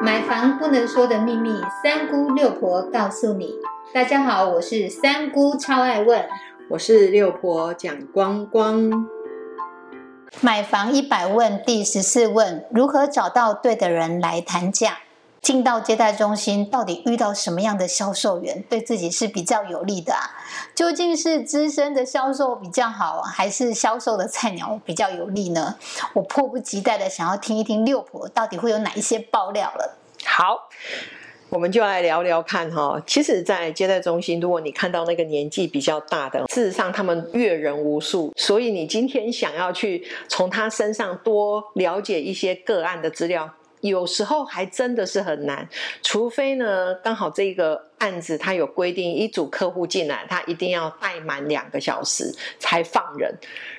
买房不能说的秘密，三姑六婆告诉你。大家好，我是三姑，超爱问。我是六婆蒋光光。买房一百问第十四问：如何找到对的人来谈价？进到接待中心，到底遇到什么样的销售员对自己是比较有利的啊？究竟是资深的销售比较好，还是销售的菜鸟比较有利呢？我迫不及待的想要听一听六婆到底会有哪一些爆料了。好，我们就来聊聊看哈。其实，在接待中心，如果你看到那个年纪比较大的，事实上他们阅人无数，所以你今天想要去从他身上多了解一些个案的资料。有时候还真的是很难，除非呢，刚好这个案子他有规定，一组客户进来，他一定要待满两个小时才放人。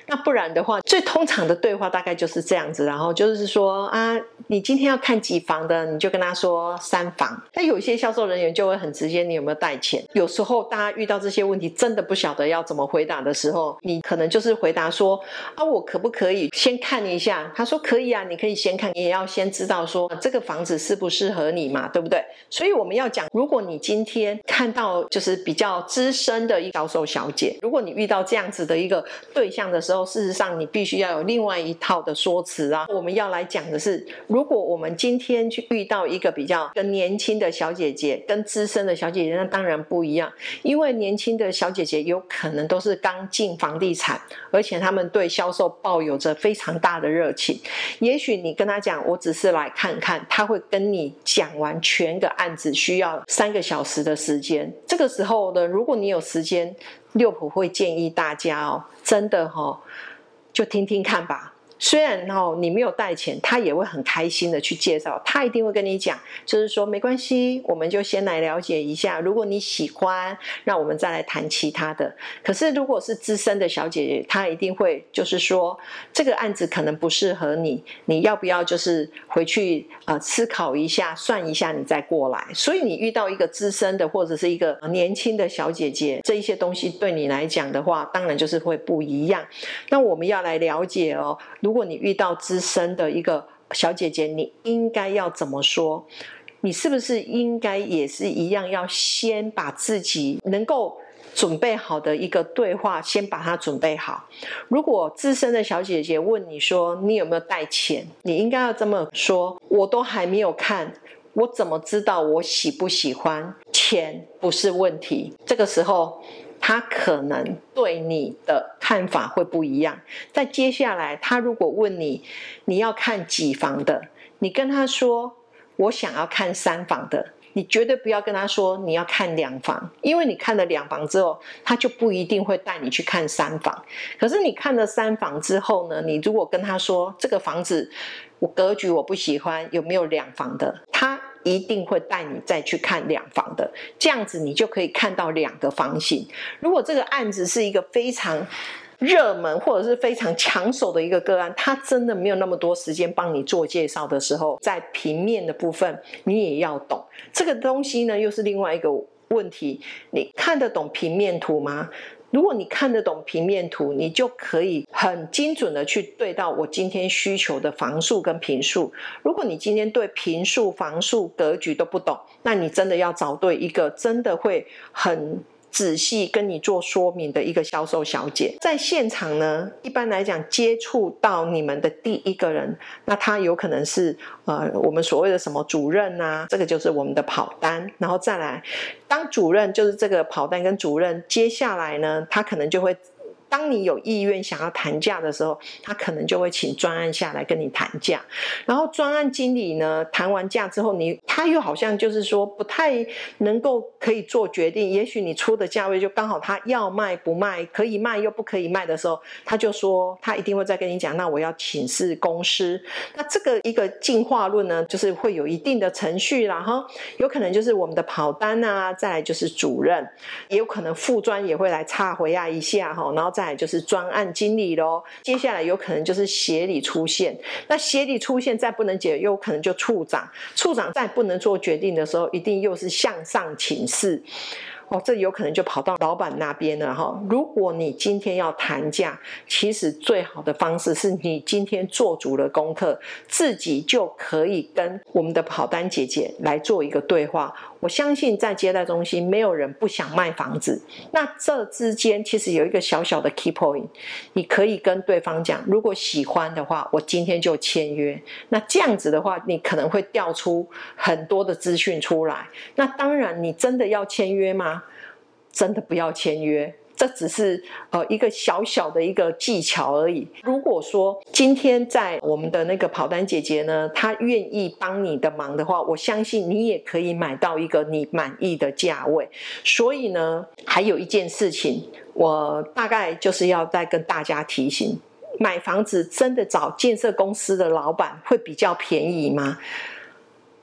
那不然的话，最通常的对话大概就是这样子，然后就是说啊，你今天要看几房的，你就跟他说三房。那有一些销售人员就会很直接，你有没有带钱？有时候大家遇到这些问题，真的不晓得要怎么回答的时候，你可能就是回答说啊，我可不可以先看一下？他说可以啊，你可以先看，你也要先知道说这个房子适不适合你嘛，对不对？所以我们要讲，如果你今天天看到就是比较资深的一销售小姐，如果你遇到这样子的一个对象的时候，事实上，你必须要有另外一套的说辞啊。我们要来讲的是，如果我们今天去遇到一个比较跟年轻的小姐姐，跟资深的小姐姐，那当然不一样。因为年轻的小姐姐有可能都是刚进房地产，而且他们对销售抱有着非常大的热情。也许你跟他讲，我只是来看看，他会跟你讲完全个案子需要三个小时的时间。这个时候呢，如果你有时间，六普会建议大家哦，真的哈。就听听看吧。虽然哦，你没有带钱，他也会很开心的去介绍。他一定会跟你讲，就是说没关系，我们就先来了解一下。如果你喜欢，那我们再来谈其他的。可是如果是资深的小姐姐，她一定会就是说，这个案子可能不适合你，你要不要就是回去呃思考一下，算一下，你再过来。所以你遇到一个资深的或者是一个年轻的小姐姐，这一些东西对你来讲的话，当然就是会不一样。那我们要来了解哦。如果你遇到资深的一个小姐姐，你应该要怎么说？你是不是应该也是一样，要先把自己能够准备好的一个对话，先把它准备好？如果资深的小姐姐问你说你有没有带钱，你应该要这么说：我都还没有看，我怎么知道我喜不喜欢？钱不是问题。这个时候。他可能对你的看法会不一样。在接下来，他如果问你你要看几房的，你跟他说我想要看三房的，你绝对不要跟他说你要看两房，因为你看了两房之后，他就不一定会带你去看三房。可是你看了三房之后呢，你如果跟他说这个房子我格局我不喜欢，有没有两房的？他。一定会带你再去看两房的，这样子你就可以看到两个房型。如果这个案子是一个非常热门或者是非常抢手的一个个案，他真的没有那么多时间帮你做介绍的时候，在平面的部分你也要懂这个东西呢，又是另外一个问题。你看得懂平面图吗？如果你看得懂平面图，你就可以很精准的去对到我今天需求的房数跟平数。如果你今天对平数、房数、格局都不懂，那你真的要找对一个真的会很。仔细跟你做说明的一个销售小姐，在现场呢，一般来讲接触到你们的第一个人，那他有可能是呃我们所谓的什么主任啊，这个就是我们的跑单，然后再来当主任就是这个跑单跟主任，接下来呢，他可能就会。当你有意愿想要谈价的时候，他可能就会请专案下来跟你谈价。然后专案经理呢，谈完价之后，你他又好像就是说不太能够可以做决定。也许你出的价位就刚好他要卖不卖，可以卖又不可以卖的时候，他就说他一定会再跟你讲。那我要请示公司。那这个一个进化论呢，就是会有一定的程序啦，哈，有可能就是我们的跑单啊，再来就是主任，也有可能副专也会来插回啊一下哈，然后再。来就是专案经理喽，接下来有可能就是协理出现。那协理出现再不能解，又可能就处长。处长再不能做决定的时候，一定又是向上请示。哦，这有可能就跑到老板那边了哈。如果你今天要谈价，其实最好的方式是你今天做足了功课，自己就可以跟我们的跑单姐姐来做一个对话。我相信在接待中心，没有人不想卖房子。那这之间其实有一个小小的 key point，你可以跟对方讲，如果喜欢的话，我今天就签约。那这样子的话，你可能会调出很多的资讯出来。那当然，你真的要签约吗？真的不要签约。这只是呃一个小小的一个技巧而已。如果说今天在我们的那个跑单姐姐呢，她愿意帮你的忙的话，我相信你也可以买到一个你满意的价位。所以呢，还有一件事情，我大概就是要再跟大家提醒：买房子真的找建设公司的老板会比较便宜吗？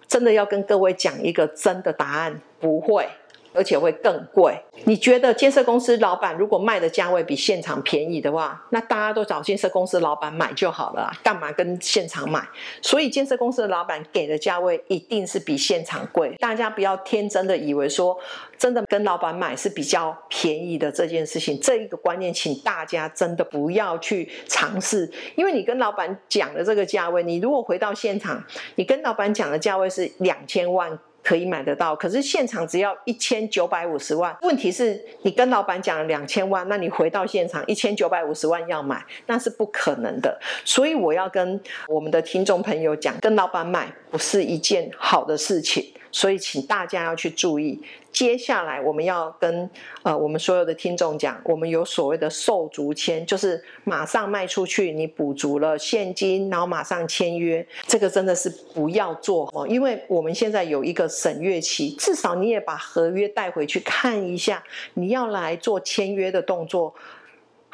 真的要跟各位讲一个真的答案，不会。而且会更贵。你觉得建设公司老板如果卖的价位比现场便宜的话，那大家都找建设公司老板买就好了，干嘛跟现场买？所以建设公司的老板给的价位一定是比现场贵。大家不要天真的以为说真的跟老板买是比较便宜的这件事情，这一个观念，请大家真的不要去尝试。因为你跟老板讲的这个价位，你如果回到现场，你跟老板讲的价位是两千万。可以买得到，可是现场只要一千九百五十万。问题是你跟老板讲了两千万，那你回到现场一千九百五十万要买，那是不可能的。所以我要跟我们的听众朋友讲，跟老板买不是一件好的事情。所以，请大家要去注意。接下来，我们要跟呃我们所有的听众讲，我们有所谓的售足签，就是马上卖出去，你补足了现金，然后马上签约。这个真的是不要做哦，因为我们现在有一个审阅期，至少你也把合约带回去看一下，你要来做签约的动作。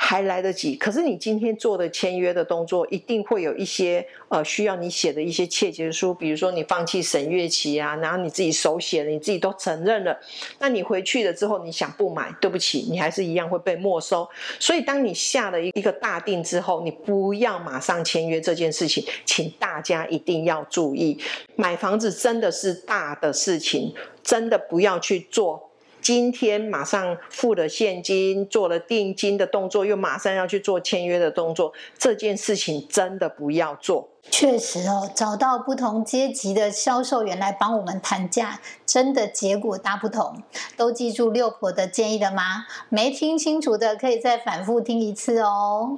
还来得及，可是你今天做的签约的动作，一定会有一些呃需要你写的一些切结书，比如说你放弃审阅期啊，然后你自己手写的，你自己都承认了，那你回去了之后，你想不买，对不起，你还是一样会被没收。所以当你下了一一个大定之后，你不要马上签约这件事情，请大家一定要注意，买房子真的是大的事情，真的不要去做。今天马上付了现金，做了定金的动作，又马上要去做签约的动作，这件事情真的不要做。确实哦，找到不同阶级的销售员来帮我们谈价，真的结果大不同。都记住六婆的建议了吗？没听清楚的可以再反复听一次哦。